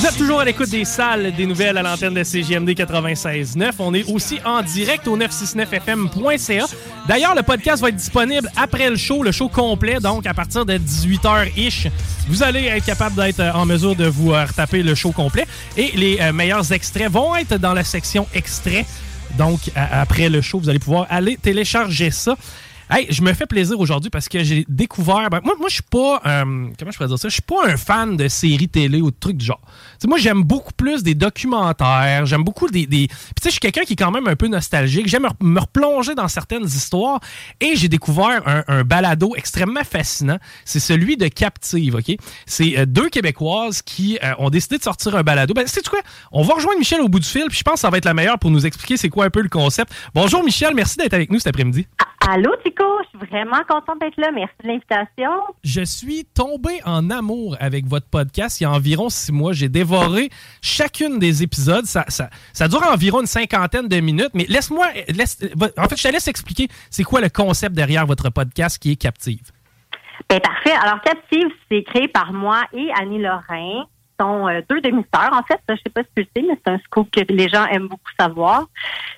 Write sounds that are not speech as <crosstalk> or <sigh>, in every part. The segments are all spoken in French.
Vous êtes toujours à l'écoute des salles des nouvelles à l'antenne de CGMD 96.9. On est aussi en direct au 969fm.ca. D'ailleurs, le podcast va être disponible après le show, le show complet, donc à partir de 18h-ish. Vous allez être capable d'être en mesure de vous euh, retaper le show complet. Et les euh, meilleurs extraits vont être dans la section extraits. Donc, après le show, vous allez pouvoir aller télécharger ça. Hey, je me fais plaisir aujourd'hui parce que j'ai découvert. ben, moi, moi je suis pas. euh, comment je pourrais dire ça? Je suis pas un fan de séries télé ou de trucs du genre. Moi, j'aime beaucoup plus des documentaires. J'aime beaucoup des. Puis, tu sais, je suis quelqu'un qui est quand même un peu nostalgique. J'aime me- replonger dans certaines histoires. Et j'ai découvert un, un balado extrêmement fascinant. C'est celui de Captive, OK? C'est euh, deux Québécoises qui euh, ont décidé de sortir un balado. Ben, sais-tu quoi? On va rejoindre Michel au bout du fil, puis je pense que ça va être la meilleure pour nous expliquer c'est quoi un peu le concept. Bonjour, Michel. Merci d'être avec nous cet après-midi. Allô, Tico, je suis vraiment contente d'être là. Merci de l'invitation. Je suis tombé en amour avec votre podcast il y a environ six mois. J'ai dévoré chacune des épisodes. Ça, ça, ça dure environ une cinquantaine de minutes, mais laisse-moi. Laisse, en fait, je te laisse expliquer c'est quoi le concept derrière votre podcast qui est Captive. Ben, parfait. Alors, Captive, c'est créé par moi et Annie Lorrain. Euh, deux demi-sœurs, en fait. Je sais pas si tu le sais, mais c'est un scoop que les gens aiment beaucoup savoir.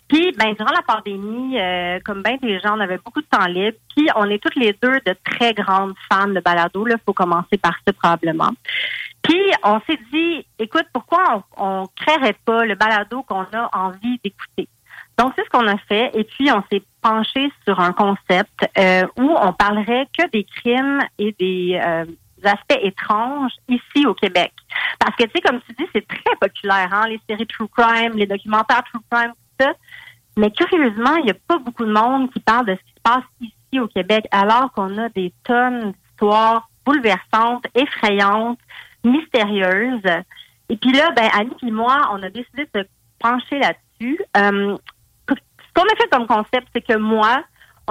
Puis, ben, durant la pandémie, euh, comme bien des gens, on avait beaucoup de temps libre. Puis, on est toutes les deux de très grandes fans de balado. Il faut commencer par ça, probablement. Puis, on s'est dit, écoute, pourquoi on, on créerait pas le balado qu'on a envie d'écouter? Donc, c'est ce qu'on a fait. Et puis, on s'est penché sur un concept euh, où on parlerait que des crimes et des aspects étranges ici au Québec. Parce que, tu sais, comme tu dis, c'est très populaire, hein, les séries True Crime, les documentaires True Crime, tout ça. Mais curieusement, il n'y a pas beaucoup de monde qui parle de ce qui se passe ici au Québec, alors qu'on a des tonnes d'histoires bouleversantes, effrayantes, mystérieuses. Et puis là, ben, Annie et moi, on a décidé de se pencher là-dessus. Euh, ce qu'on a fait comme concept, c'est que moi,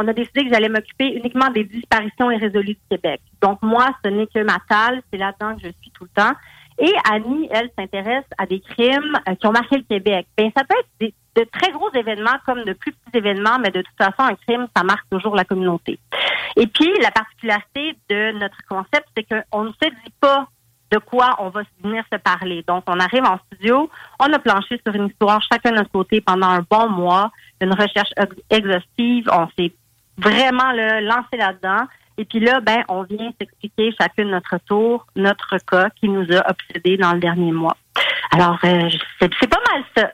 on a décidé que j'allais m'occuper uniquement des disparitions irrésolues du Québec. Donc moi, ce n'est que ma talle, c'est là-dedans que je suis tout le temps. Et Annie, elle, s'intéresse à des crimes euh, qui ont marqué le Québec. Ben, ça peut être de très gros événements comme de plus petits événements, mais de toute façon, un crime, ça marque toujours la communauté. Et puis, la particularité de notre concept, c'est qu'on ne se dit pas de quoi on va venir se parler. Donc, on arrive en studio, on a planché sur une histoire chacun de notre côté pendant un bon mois, une recherche ex- exhaustive, on s'est vraiment là, lancé là-dedans. Et puis là, ben, on vient s'expliquer chacune notre tour, notre cas qui nous a obsédés dans le dernier mois. Alors, euh, c'est pas mal ça.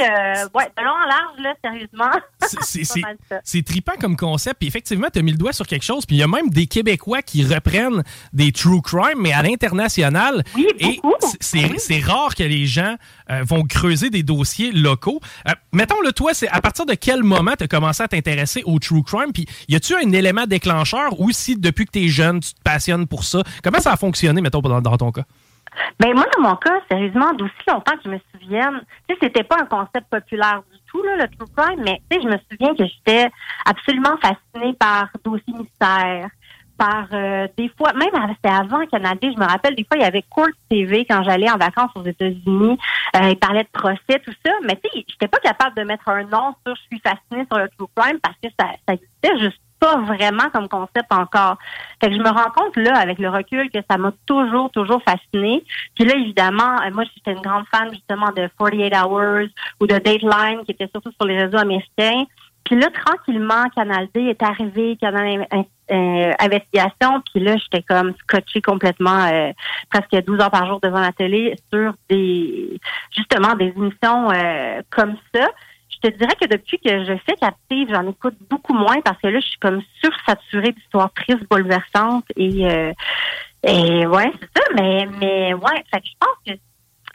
Euh, ouais, de long en large, là, sérieusement. <laughs> C'est- tripant comme concept. Puis effectivement, tu as mis le doigt sur quelque chose. Puis il y a même des Québécois qui reprennent des true crime, mais à l'international. Oui, Et beaucoup. c'est- rare que les gens euh, vont creuser des dossiers locaux. Euh, mettons, le toi, c'est à partir de quel moment tu as commencé à t'intéresser au true crime? Puis y a-tu un élément déclencheur ou si depuis que tu es jeune, tu te passionnes pour ça? Comment ça a fonctionné, mettons, dans, dans ton cas? Ben moi, dans mon cas, sérieusement, d'aussi longtemps que je me souvienne, tu sais, c'était pas un concept populaire du tout, là, le true crime, mais tu sais, je me souviens que j'étais absolument fascinée par dossiers mystères, par euh, des fois, même c'était avant Canada, je me rappelle, des fois, il y avait Court TV quand j'allais en vacances aux États-Unis, euh, ils parlaient de procès, tout ça, mais tu sais, j'étais pas capable de mettre un nom sur je suis fascinée sur le true crime parce que ça, ça existait juste pas vraiment comme concept encore. Fait que je me rends compte là, avec le recul, que ça m'a toujours, toujours fascinée. Puis là, évidemment, euh, moi, j'étais une grande fan justement de 48 Hours ou de Dateline, qui était surtout sur les réseaux américains. Puis là, tranquillement, Canal D est arrivé, Canal euh, Investigation, puis là, j'étais comme scotché complètement euh, presque 12 heures par jour devant la télé sur des justement des émissions euh, comme ça. Je te dirais que depuis que je fais Captive, j'en écoute beaucoup moins parce que là, je suis comme sursaturée d'histoires tristes, bouleversantes et et ouais, c'est ça, mais mais ouais, fait que je pense que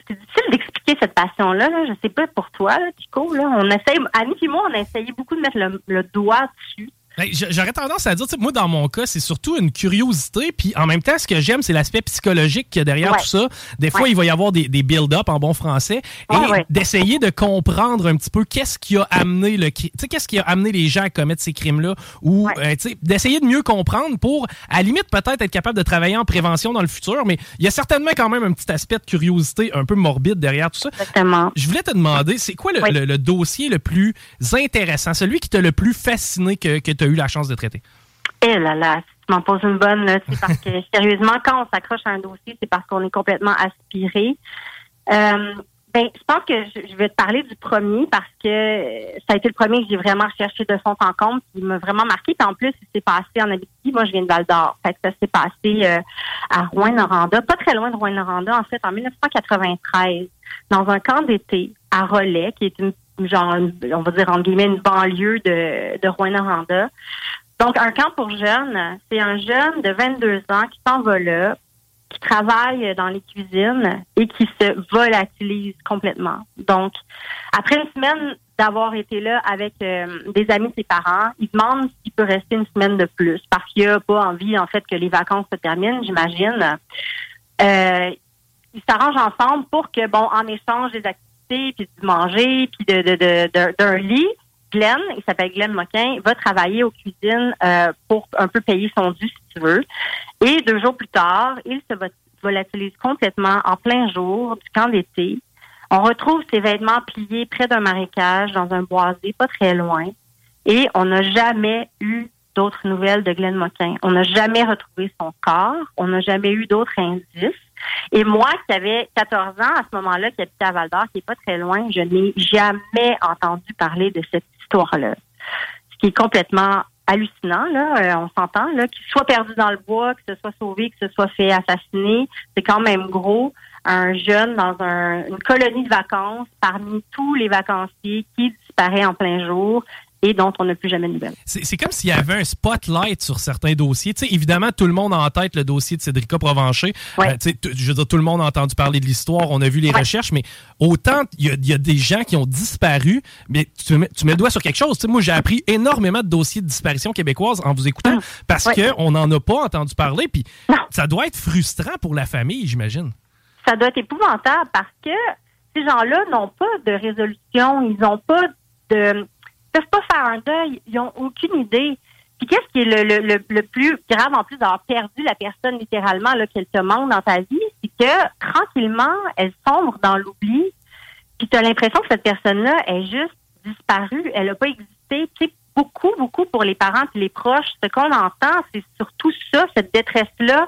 c'est difficile d'expliquer cette passion-là. Là. Je sais pas pour toi, là, Chico. Là. On essaye, Annie et moi, on a essayé beaucoup de mettre le doigt dessus. Ben, j'aurais tendance à dire, moi, dans mon cas, c'est surtout une curiosité. Puis en même temps, ce que j'aime, c'est l'aspect psychologique qu'il y a derrière tout ça. Des fois, il va y avoir des, des build-up en bon français. et d'essayer de comprendre un petit peu qu'est-ce qui a amené le qu'est-ce qui a amené les gens à commettre ces crimes-là. Ou euh, d'essayer de mieux comprendre pour, à la limite, peut-être être capable de travailler en prévention dans le futur. Mais il y a certainement quand même un petit aspect de curiosité un peu morbide derrière tout ça. Exactement. Je voulais te demander, c'est quoi le, dossier le plus intéressant, celui qui t'a le plus fasciné que, que tu eu la chance de traiter? Eh là là, tu m'en poses une bonne, c'est parce que <laughs> sérieusement, quand on s'accroche à un dossier, c'est parce qu'on est complètement aspiré. Euh, ben, je pense que je, vais te parler du premier parce que ça a été le premier que j'ai vraiment recherché de fond en compte, qui m'a vraiment marqué. Puis en plus, il s'est passé en Abitibi. Moi, je viens de Val d'Or. Fait que ça s'est passé euh, à Rouen-Noranda, pas très loin de Rouen-Noranda, en fait, en 1993, dans un camp d'été à Relais, qui est une genre, on va dire en guillemets, une banlieue de, de Rouen-Noranda. Donc, un camp pour jeunes, c'est un jeune de 22 ans qui s'en va là, qui travaille dans les cuisines et qui se volatilise complètement. Donc, après une semaine d'avoir été là avec euh, des amis de ses parents, il demande s'il peut rester une semaine de plus parce qu'il n'a pas envie, en fait, que les vacances se terminent, j'imagine. Euh, ils s'arrangent ensemble pour que, bon, en échange des activités puis de manger, puis de, de, d'un lit. Glenn, il s'appelle Glenn Moquin, va travailler aux cuisines euh, pour un peu payer son dû, si tu veux. Et deux jours plus tard, il se volatilise complètement en plein jour du camp d'été. On retrouve ses vêtements pliés près d'un marécage, dans un boisé, pas très loin. Et on n'a jamais eu d'autres nouvelles de Glenn Moquin. On n'a jamais retrouvé son corps. On n'a jamais eu d'autres indices. Et moi, qui avais 14 ans à ce moment-là, qui habitait à Val d'Or, qui est pas très loin, je n'ai jamais entendu parler de cette histoire-là. Ce qui est complètement hallucinant, là, euh, on s'entend, là, qu'il soit perdu dans le bois, que ce soit sauvé, que ce soit fait assassiner, c'est quand même gros. Un jeune dans une colonie de vacances, parmi tous les vacanciers qui disparaît en plein jour, et dont on n'a plus jamais de nouvelles. C'est comme s'il y avait un spotlight sur certains dossiers. évidemment, tout le monde a en tête le dossier de Cédrica Provencher. Euh, je veux dire, tout le monde a entendu parler de l'histoire, on a vu les recherches, mais autant il y, a des gens qui ont disparu, mais tu mets, tu mets le doigt sur quelque chose. moi, j'ai appris énormément de dossiers de disparition québécoise en vous écoutant hum. parce qu'on n'en a pas entendu parler. Puis ça doit être frustrant pour la famille, j'imagine. Ça doit être épouvantable parce que ces gens-là n'ont pas de résolution, ils n'ont pas de peuvent pas faire un deuil. Ils ont aucune idée. Puis qu'est-ce qui est le, le, le, plus grave en plus d'avoir perdu la personne littéralement là qu'elle te manque dans ta vie, c'est que tranquillement elle sombre dans l'oubli. Puis tu as l'impression que cette personne-là est juste disparue, elle n'a pas existé. Tu sais, beaucoup, beaucoup pour les parents et les proches, ce qu'on entend, c'est surtout ça, cette détresse-là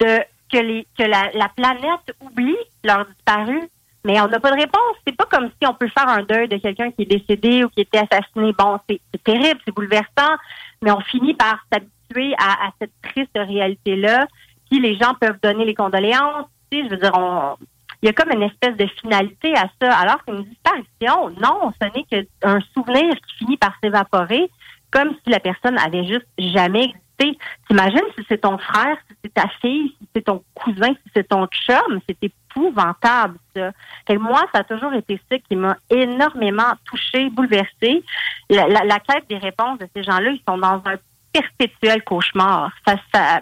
de que les que la, la planète oublie leur disparu mais on n'a pas de réponse. C'est pas comme si on peut faire un deuil de quelqu'un qui est décédé ou qui était assassiné. Bon, c'est terrible, c'est bouleversant, mais on finit par s'habituer à, cette triste réalité-là. Puis les gens peuvent donner les condoléances. Tu sais, je veux dire, on, il y a comme une espèce de finalité à ça. Alors qu'une disparition, non, ce n'est qu'un souvenir qui finit par s'évaporer, comme si la personne avait juste jamais existé. T'imagines si c'est ton frère, si c'est ta fille, si c'est ton cousin, si c'est ton chum, c'était épouvantable, ça. moi, ça a toujours été ça qui m'a énormément touchée, bouleversée. La, la, quête des réponses de ces gens-là, ils sont dans un perpétuel cauchemar. Ça, ça,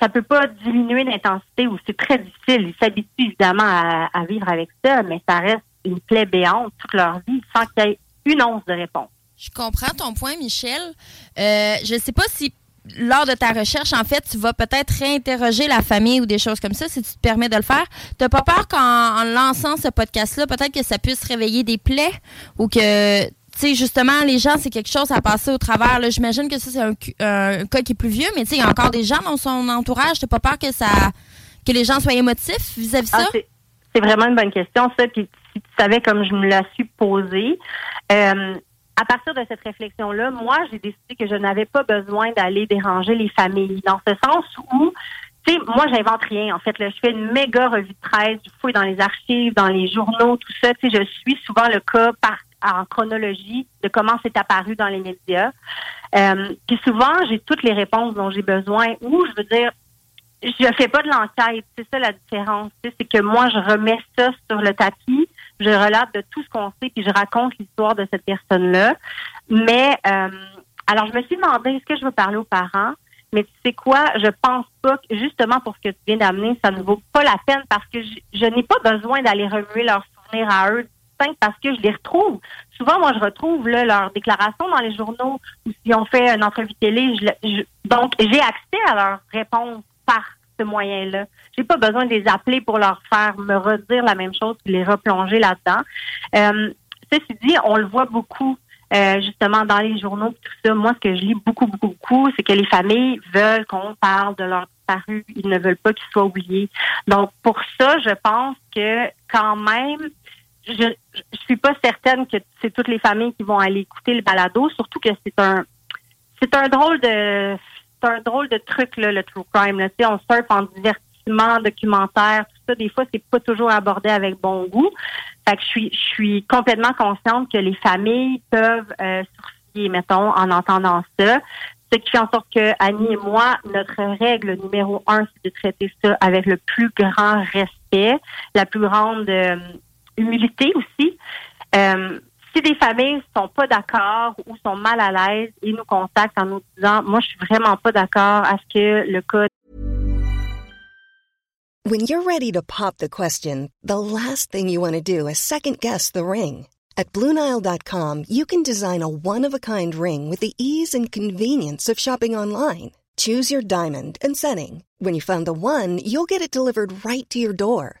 ça, peut pas diminuer l'intensité ou c'est très difficile. Ils s'habituent évidemment à, vivre avec ça, mais ça reste une plaie béante toute leur vie sans qu'il y ait une once de réponse. Je comprends ton point, Michel. Euh, je ne sais pas si lors de ta recherche, en fait, tu vas peut-être réinterroger la famille ou des choses comme ça, si tu te permets de le faire. Tu n'as pas peur qu'en lançant ce podcast-là, peut-être que ça puisse réveiller des plaies ou que, tu sais, justement, les gens, c'est quelque chose à passer au travers. J'imagine que ça, c'est un, cas qui est plus vieux, mais tu sais, il y a encore des gens dans son entourage. Tu pas peur que ça que les gens soient émotifs vis-à-vis de ah, ça? C'est vraiment une bonne question, ça. Puis si tu savais comme je me la suis posée, euh, à partir de cette réflexion-là, moi, j'ai décidé que je n'avais pas besoin d'aller déranger les familles, dans ce sens où, tu sais, moi, j'invente rien. En fait, là, je fais une méga revue de presse, je fouille dans les archives, dans les journaux, tout ça. Tu sais, je suis souvent le cas par en chronologie de comment c'est apparu dans les médias. Euh, puis souvent, j'ai toutes les réponses dont j'ai besoin. Ou, je veux dire, je fais pas de l'enquête. C'est ça la différence. C'est que moi, je remets ça sur le tapis je relate de tout ce qu'on sait, puis je raconte l'histoire de cette personne-là. Mais euh, alors, je me suis demandé, est-ce que je veux parler aux parents? Mais tu sais quoi, je pense pas que justement pour ce que tu viens d'amener, ça ne vaut pas la peine parce que je, n'ai pas besoin d'aller remuer leurs souvenirs à eux parce que je les retrouve. Souvent, moi, je retrouve là, leurs déclarations dans les journaux ou si on fait une entrevue télé. Je, donc, j'ai accès à leurs réponses par ce moyen-là. J'ai pas besoin de les appeler pour leur faire me redire la même chose et les replonger là-dedans. Euh, ceci dit, on le voit beaucoup euh, justement dans les journaux tout ça. Moi, ce que je lis beaucoup, beaucoup, beaucoup, c'est que les familles veulent qu'on parle de leur disparu. Ils ne veulent pas qu'ils soient oubliés. Donc, pour ça, je pense que quand même, je, je suis pas certaine que c'est toutes les familles qui vont aller écouter le balado, surtout que c'est un c'est un drôle de c'est un drôle de truc là, le true crime. Là. on surfe en divertissement documentaire, tout ça, des fois, c'est pas toujours abordé avec bon goût. Fait que je suis, je suis complètement consciente que les familles peuvent euh, sourciller, mettons, en entendant ça. Ce qui fait en sorte que Annie et moi, notre règle numéro un, c'est de traiter ça avec le plus grand respect, la plus grande euh, humilité aussi. Euh, si des familles sont pas d'accord ou sont mal à l'aise, ils nous contactent en nous disant, moi, je suis vraiment pas d'accord à ce que le When you're ready to pop the question, the last thing you want to do is second guess the ring. At BlueNile.com, you can design a one-of-a-kind ring with the ease and convenience of shopping online. Choose your diamond and setting. When you find the one, you'll get it delivered right to your door.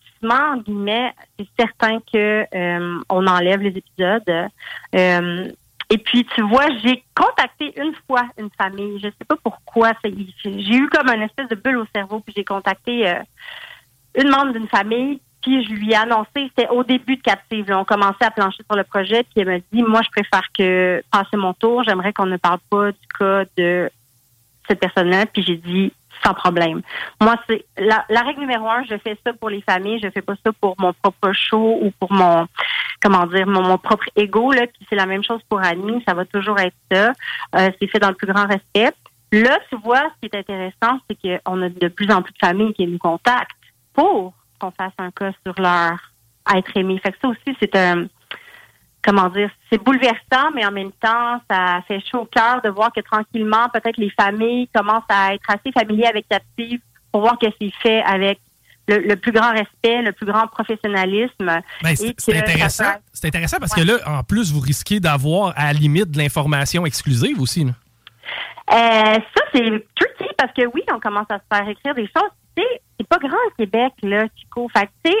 guillemets, c'est certain que euh, on enlève les épisodes. Euh, et puis, tu vois, j'ai contacté une fois une famille. Je sais pas pourquoi. J'ai eu comme une espèce de bulle au cerveau, puis j'ai contacté euh, une membre d'une famille, puis je lui ai annoncé, c'était au début de Captive. on commençait à plancher sur le projet, puis elle m'a dit, moi, je préfère que passer mon tour. J'aimerais qu'on ne parle pas du cas de cette personne-là. Puis j'ai dit, sans problème. Moi, c'est la, règle numéro un, je fais ça pour les familles, je fais pas ça pour mon propre show ou pour mon comment dire mon, propre ego là. Puis c'est la même chose pour Annie, ça va toujours être ça. Euh, c'est fait dans le plus grand respect. Là, tu vois, ce qui est intéressant, c'est qu'on a de plus en plus de familles qui nous contactent pour qu'on fasse un cas sur leur être aimé. Fait que ça aussi, c'est un comment dire, c'est bouleversant, mais en même temps, ça fait chaud au cœur de voir que tranquillement, peut-être les familles commencent à être assez familiers avec Captive pour voir que c'est fait avec le, plus grand respect, le plus grand professionnalisme. Ben, c'est intéressant. C'est intéressant parce que là, en plus, vous risquez d'avoir à la limite de l'information exclusive aussi. Euh, ça, c'est tricky parce que oui, on commence à se faire écrire des choses. C'est pas grand au Québec, là, Chico. Fait que,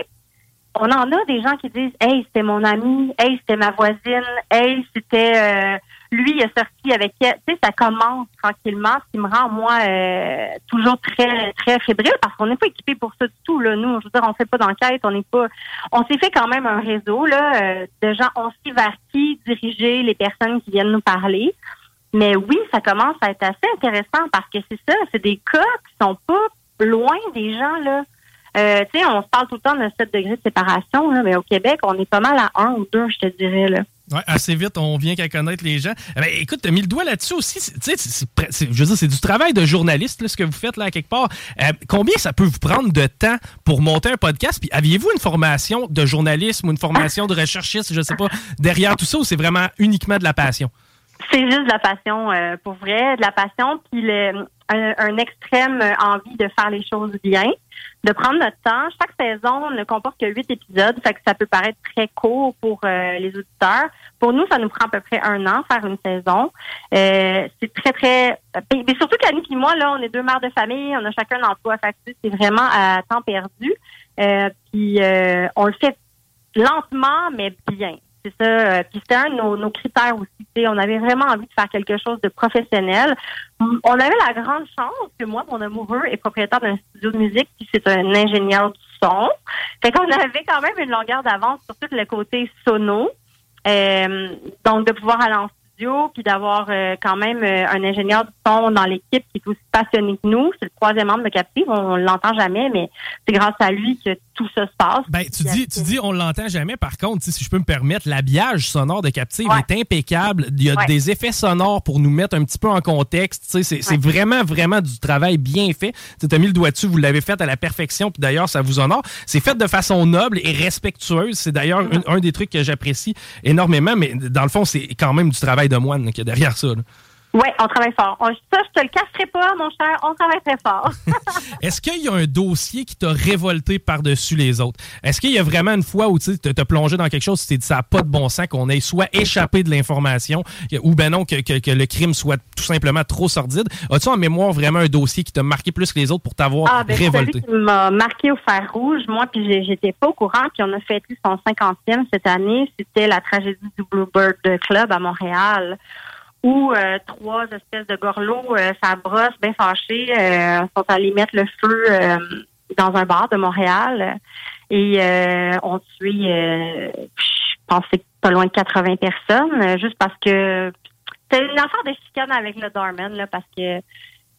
on en a des gens qui disent Hey, c'était mon ami, hey, c'était ma voisine, hey, c'était euh, lui, il a sorti avec elle. Tu sais, ça commence tranquillement, ce qui me rend moi euh, toujours très, très fébrile parce qu'on n'est pas équipé pour ça du tout. Là. Nous, je veux dire, on fait pas d'enquête, on n'est pas. On s'est fait quand même un réseau là, euh, de gens, on sait vers qui diriger les personnes qui viennent nous parler. Mais oui, ça commence à être assez intéressant parce que c'est ça, c'est des cas qui sont pas loin des gens là. Euh, tu sais, on se parle tout le temps de 7 degrés de séparation, là, mais au Québec, on est pas mal à 1 ou 2, je te dirais. Là. Ouais, assez vite, on vient qu'à connaître les gens. Eh ben, écoute, tu as mis le doigt là-dessus aussi. C'est, je veux dire, c'est du travail de journaliste, ce que vous faites là, à quelque part. Euh, combien ça peut vous prendre de temps pour monter un podcast? Puis aviez-vous une formation de journalisme ou une formation de recherchiste, je sais pas, derrière tout ça, ou c'est vraiment uniquement de la passion? C'est juste de la passion, euh, pour vrai, de la passion, puis le, un, extrême envie de faire les choses bien, de prendre notre temps. Chaque saison ne comporte que huit épisodes, fait que ça peut paraître très court pour euh, les auditeurs. Pour nous, ça nous prend à peu près un an faire une saison. Euh, c'est très très, mais surtout qu'Annie et moi là, on est deux mères de famille, on a chacun un emploi, fait c'est vraiment à temps perdu. puis on le fait lentement mais bien. C'est ça. Euh, puis c'était un de nos, critères aussi. On avait vraiment envie de faire quelque chose de professionnel. On avait la grande chance que moi, mon amoureux est propriétaire d'un studio de musique, puis c'est un ingénieur du son. Fait qu'on <laughs> avait quand même une longueur d'avance sur tout le côté sono. Euh, donc de pouvoir aller en puis d'avoir euh, quand même euh, un ingénieur du son dans l'équipe qui est aussi passionné que nous. C'est le troisième membre de Captive. On, ne l'entend jamais, mais c'est grâce à lui que tout ça se passe. Ben, tu dis, tu dis, on l'entend jamais. Par contre, si je peux me permettre, l'habillage sonore de Captive est impeccable. Il y a des effets sonores pour nous mettre un petit peu en contexte. C'est vraiment, vraiment du travail bien fait. Tu as mis le doigt dessus, vous l'avez fait à la perfection, puis d'ailleurs, ça vous honore. C'est fait de façon noble et respectueuse. C'est d'ailleurs un, un, des trucs que j'apprécie énormément, mais dans le fond, c'est quand même du travail de moine qui est derrière ça. Oui, on travaille fort. ça, je te le cacherai pas, mon cher. On travaille très fort. <laughs> Est-ce qu'il y a un dossier qui t'a révolté par-dessus les autres? Est-ce qu'il y a vraiment une fois où tu t'es plongé dans quelque chose, tu t'es dit ça n'a pas de bon sens, qu'on ait soit échappé de l'information ou ben non, que, le crime soit tout simplement trop sordide? As-tu en mémoire vraiment un dossier qui t'a marqué plus que les autres pour t'avoir ah, ben, révolté? Celui qui m'a marqué au fer rouge, moi, puis j'étais pas au courant, puis on a fêté son 50e cette année. C'était la tragédie du Bluebird Club à Montréal où euh, trois espèces de gorlots, euh, brosse, bien fâchés, euh, sont allés mettre le feu euh, dans un bar de Montréal. Et ont tué, je pense que pas loin de 80 personnes, juste parce que c'était une affaire de chicane avec le Darman, là, parce que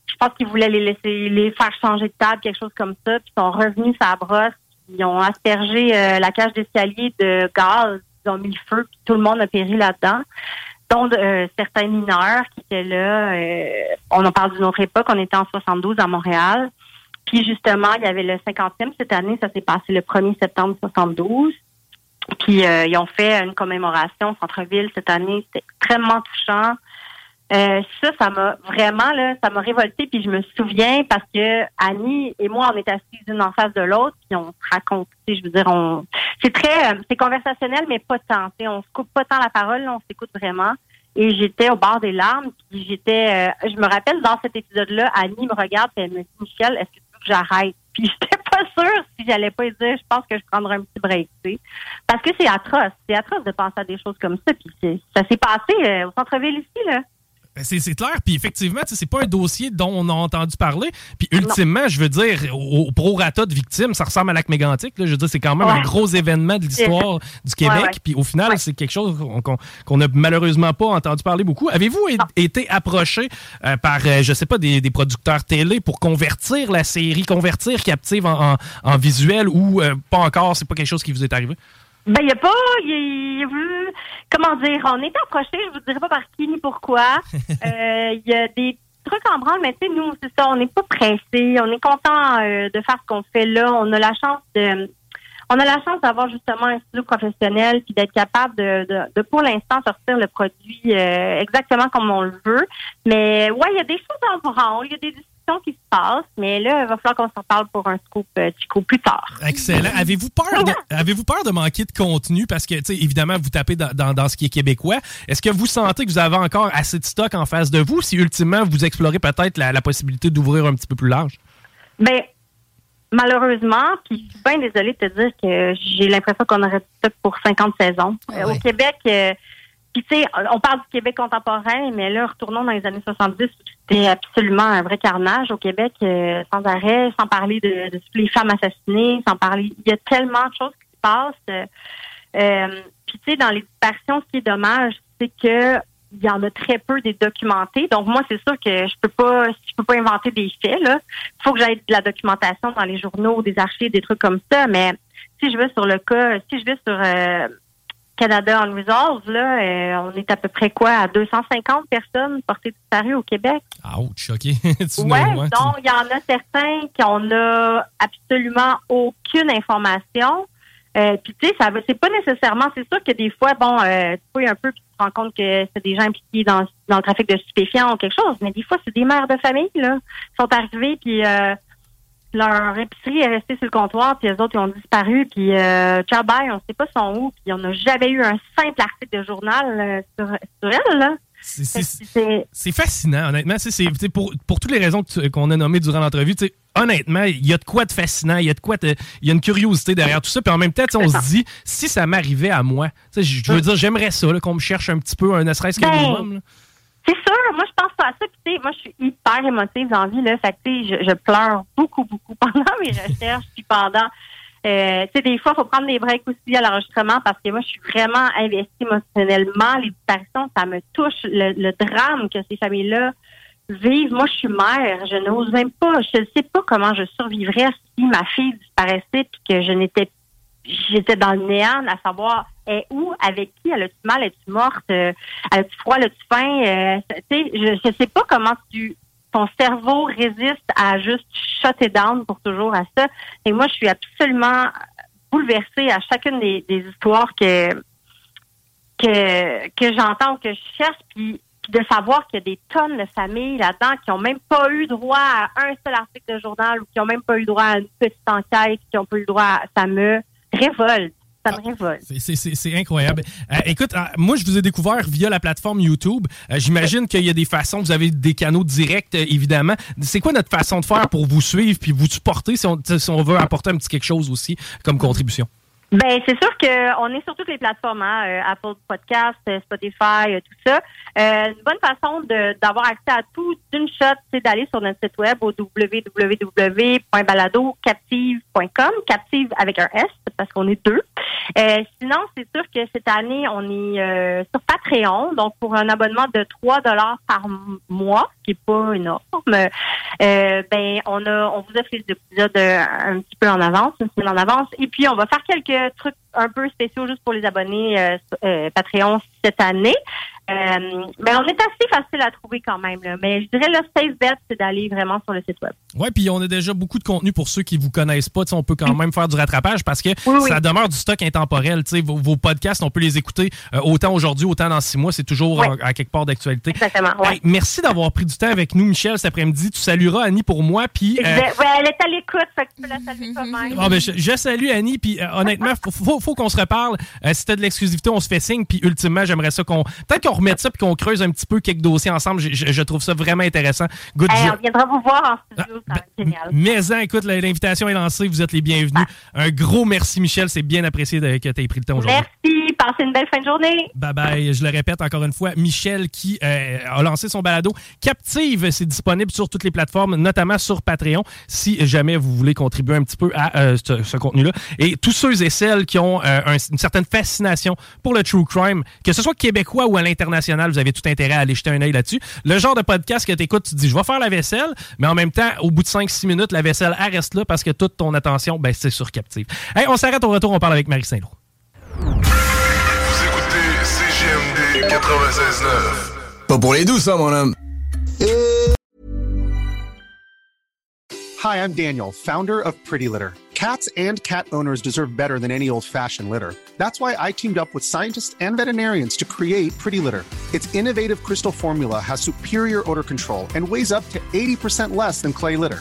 je pense qu'ils voulaient les laisser les faire changer de table, quelque chose comme ça, puis ils sont revenus ça brosse, ils ont aspergé la cage d'escalier de gaz, ils ont mis le feu, puis tout le monde a péri là-dedans dont euh, certains mineurs qui étaient là. Euh, on en parle d'une autre époque, on était en 72 à Montréal. Puis justement, il y avait le 50e cette année, ça s'est passé le 1er septembre 72. Puis euh, ils ont fait une commémoration au centre-ville cette année, c'était extrêmement touchant. Ça, ça m'a vraiment là, ça m'a révolté. Puis je me souviens parce que Annie et moi, on est assises l'une en face de l'autre, puis on se raconte. Je veux dire, on, c'est très, c'est conversationnel, mais pas tant. On se coupe pas tant la parole, on s'écoute vraiment. Et j'étais au bord des larmes, puis j'étais, euh, je me rappelle dans cet épisode-là, Annie me regarde et elle me dit, Michel, est-ce que tu veux que j'arrête? <laughs> Puis j'étais pas sûre si j'allais pas dire, je pense que je prendrais un petit break, tu sais. Parce que c'est atroce, c'est atroce de penser à des choses comme ça. Puis ça s'est passé euh, au centre-ville ici, là. Ben, c'est clair. Puis effectivement, c'est pas un dossier dont on a entendu parler. Puis ultimement, je veux dire, au, prorata de victimes, ça ressemble à l'acte mégantique. Je veux dire, c'est quand même un gros événement de l'histoire du Québec. Puis au final, c'est quelque chose qu'on n'a malheureusement pas entendu parler beaucoup. Avez-vous été approché euh, par, euh, je sais pas, des, producteurs télé pour convertir la série, convertir Captive en, visuel ou euh, pas encore? C'est pas quelque chose qui vous est arrivé? Ben, il n'y a pas. Y comment dire? On est approché, je vous dirais pas par qui ni pourquoi. Il <laughs> euh, y a des trucs en branle, mais tu sais, nous, c'est ça, on n'est pas pressé. On est content euh, de faire ce qu'on fait là. On a la chance de. On a la chance d'avoir justement un studio professionnel puis d'être capable de, de, pour l'instant sortir le produit euh, exactement comme on le veut. Mais ouais, il y a des choses en branle, il y a des qui se passe, mais là, il va falloir qu'on s'en parle pour un scoop euh, plus tard. Excellent. Avez-vous peur, de, <laughs> avez-vous peur de manquer de contenu? Parce que, évidemment, vous tapez dans, dans, ce qui est québécois. Est-ce que vous sentez que vous avez encore assez de stock en face de vous si, ultimement, vous explorez peut-être la, possibilité d'ouvrir un petit peu plus large? Bien, malheureusement, puis je suis bien désolée de te dire que j'ai l'impression qu'on aurait du stock pour 50 saisons. Ah au Québec, euh, puis tu sais, on parle du Québec contemporain, mais là, retournons dans les années 70, c'était absolument un vrai carnage au Québec, euh, sans arrêt, sans parler de, de, toutes les femmes assassinées, sans parler. Il y a tellement de choses qui se passent. Euh, puis tu sais, dans les disparitions, ce qui est dommage, c'est que il y en a très peu des documentés. Donc moi, c'est sûr que je peux pas, je peux pas inventer des faits. Là, il faut que j'aille de la documentation dans les journaux, des archives, des trucs comme ça. Mais si je vais sur le cas, si je vais sur euh, Canada Unresolved, là, euh, on est à peu près quoi à 250 personnes portées disparues au Québec. Ouch, OK. <laughs> Tu- donc il y en a certains qui on a absolument aucune information. Euh, puis tu sais, ça c'est pas nécessairement. C'est sûr que des fois, bon, euh, tu fouilles un peu puis tu te rends compte que c'est des gens impliqués dans, dans le trafic de stupéfiants ou quelque chose. Mais des fois, c'est des mères de famille là, qui sont arrivés puis euh, leur épicerie est restée sur le comptoir puis les autres ils ont disparu puis euh, ciao bye, on sait pas sont où puis on n'a jamais eu un simple article de journal euh, sur, sur elle là. c'est- fascinant, honnêtement. C'est, pour, pour toutes les raisons qu'on a nommées durant l'entrevue, honnêtement, il y a de quoi de fascinant, il y a de quoi de- il y a une curiosité derrière tout ça. Puis en même temps, on se dit, si ça m'arrivait à moi, je veux dire, j'aimerais ça, qu'on me cherche un petit peu, un ne serait-ce qu'un Ben, minimum. là. C'est sûr, moi je pense pas à ça. Puis, moi je suis hyper émotive dans la vie là. Fait que, je, je pleure beaucoup beaucoup <laughs> pendant mes recherches puis pendant. Euh, tu sais, des fois, il faut prendre des breaks aussi à l'enregistrement parce que moi, je suis vraiment investie émotionnellement. Les disparitions, ça me touche. Le, le drame que ces familles-là vivent. Moi, je suis mère. Je n'ose même pas. Je ne sais pas comment je survivrais si ma fille disparaissait puis que je n'étais j'étais dans le néant à savoir est où, avec qui, elle a-tu mal, est-tu morte, euh, elle a-tu froid, elle a-tu faim, euh, tu sais, je, je sais pas comment tu ton cerveau résiste à juste shutter down pour toujours à ça. Et moi, je suis absolument bouleversée à chacune des, des histoires que que, que j'entends que je cherche, puis de savoir qu'il y a des tonnes de familles là-dedans qui ont même pas eu droit à un seul article de journal ou qui ont même pas eu droit à une petite enquête, qui ont pas eu droit à... Ça me révolte. Ça me révolte. C'est- incroyable. Euh, écoute, euh, moi, je vous ai découvert via la plateforme YouTube. Euh, J'imagine qu'il y a des façons, vous avez des canaux directs, évidemment. C'est quoi notre façon de faire pour vous suivre puis vous supporter si on, si on veut apporter un petit quelque chose aussi comme contribution? Ben, c'est sûr qu'on est sur toutes les plateformes, hein, euh, Apple Podcast, euh, Spotify, euh, tout ça. Euh, une bonne façon d'avoir accès à tout d'une shot, c'est d'aller sur notre site web au www.baladocaptive.com, captive avec un S, parce qu'on est deux. Euh, sinon, c'est sûr que cette année, on est euh, sur Patreon, donc pour un abonnement de 3 dollars par mois, qui est pas énorme. Ben, on a, on vous offre les épisodes un petit peu en avance, une semaine en avance, et puis on va faire quelques trucs un peu spéciaux juste pour les abonnés euh, euh, Patreon cette année. Euh, mais on est assez facile à trouver quand même. Là. Mais je dirais le safe bet, c'est d'aller vraiment sur le site web. Oui, puis on a déjà beaucoup de contenu pour ceux qui vous connaissent pas. Tu on peut quand même faire du rattrapage parce que Oui, oui. ça demeure du stock intemporel. Tu Vos, vos podcasts, on peut les écouter euh, autant aujourd'hui, autant dans six mois. C'est toujours Oui. à quelque part d'actualité. Exactement. Ouais. Hey, merci d'avoir pris du temps avec nous, Michel, cet après-midi. Tu salueras Annie pour moi. Puis, euh, ouais, elle est à l'écoute, fait que tu peux la saluer toi-même. <laughs> ah, ben, je, je salue Annie, puis honnêtement, faut, faut, faut qu'on se reparle. Si t'as de l'exclusivité, on se fait signe, puis ultimement, j'aimerais ça qu'on. Peut-être qu'on remette ça, puis qu'on creuse un petit peu quelques dossiers ensemble. Je, je- je trouve ça vraiment intéressant. Good Hey, on viendra vous voir en studio, ça va être génial. Mais en, écoute, l'invitation est lancée, vous êtes les bienvenus. Un gros merci, Michel. C'est bien apprécié de- que tu aies pris le temps aujourd'hui. Merci, passez une belle fin de journée. Bye bye. Je le répète encore une fois, Michel qui euh, a lancé son balado Captive, c'est disponible sur toutes les plateformes, notamment sur Patreon, si jamais vous voulez contribuer un petit peu à euh, ce, contenu-là. Et tous ceux et celles qui ont euh, un- une certaine fascination pour le true crime, que ce soit québécois ou à l'international, vous avez tout intérêt à aller jeter un œil là-dessus. Le genre de podcast que tu écoutes, tu te dis, je vais faire la vaisselle, mais en même temps, au bout de 5-6 minutes, la vaisselle elle reste là parce que toute ton attention, ben, c'est sur Captive. On s'arrête au retour, on parle avec Marie Saint-Lô. Pas pour les doux, ça, mon homme. Hi, I'm Daniel, founder of Pretty Litter. Cats and cat owners deserve better than any old fashioned litter. That's why I teamed up with scientists and veterinarians to create Pretty Litter. Its innovative crystal formula has superior odor control and weighs up to 80% less than clay litter.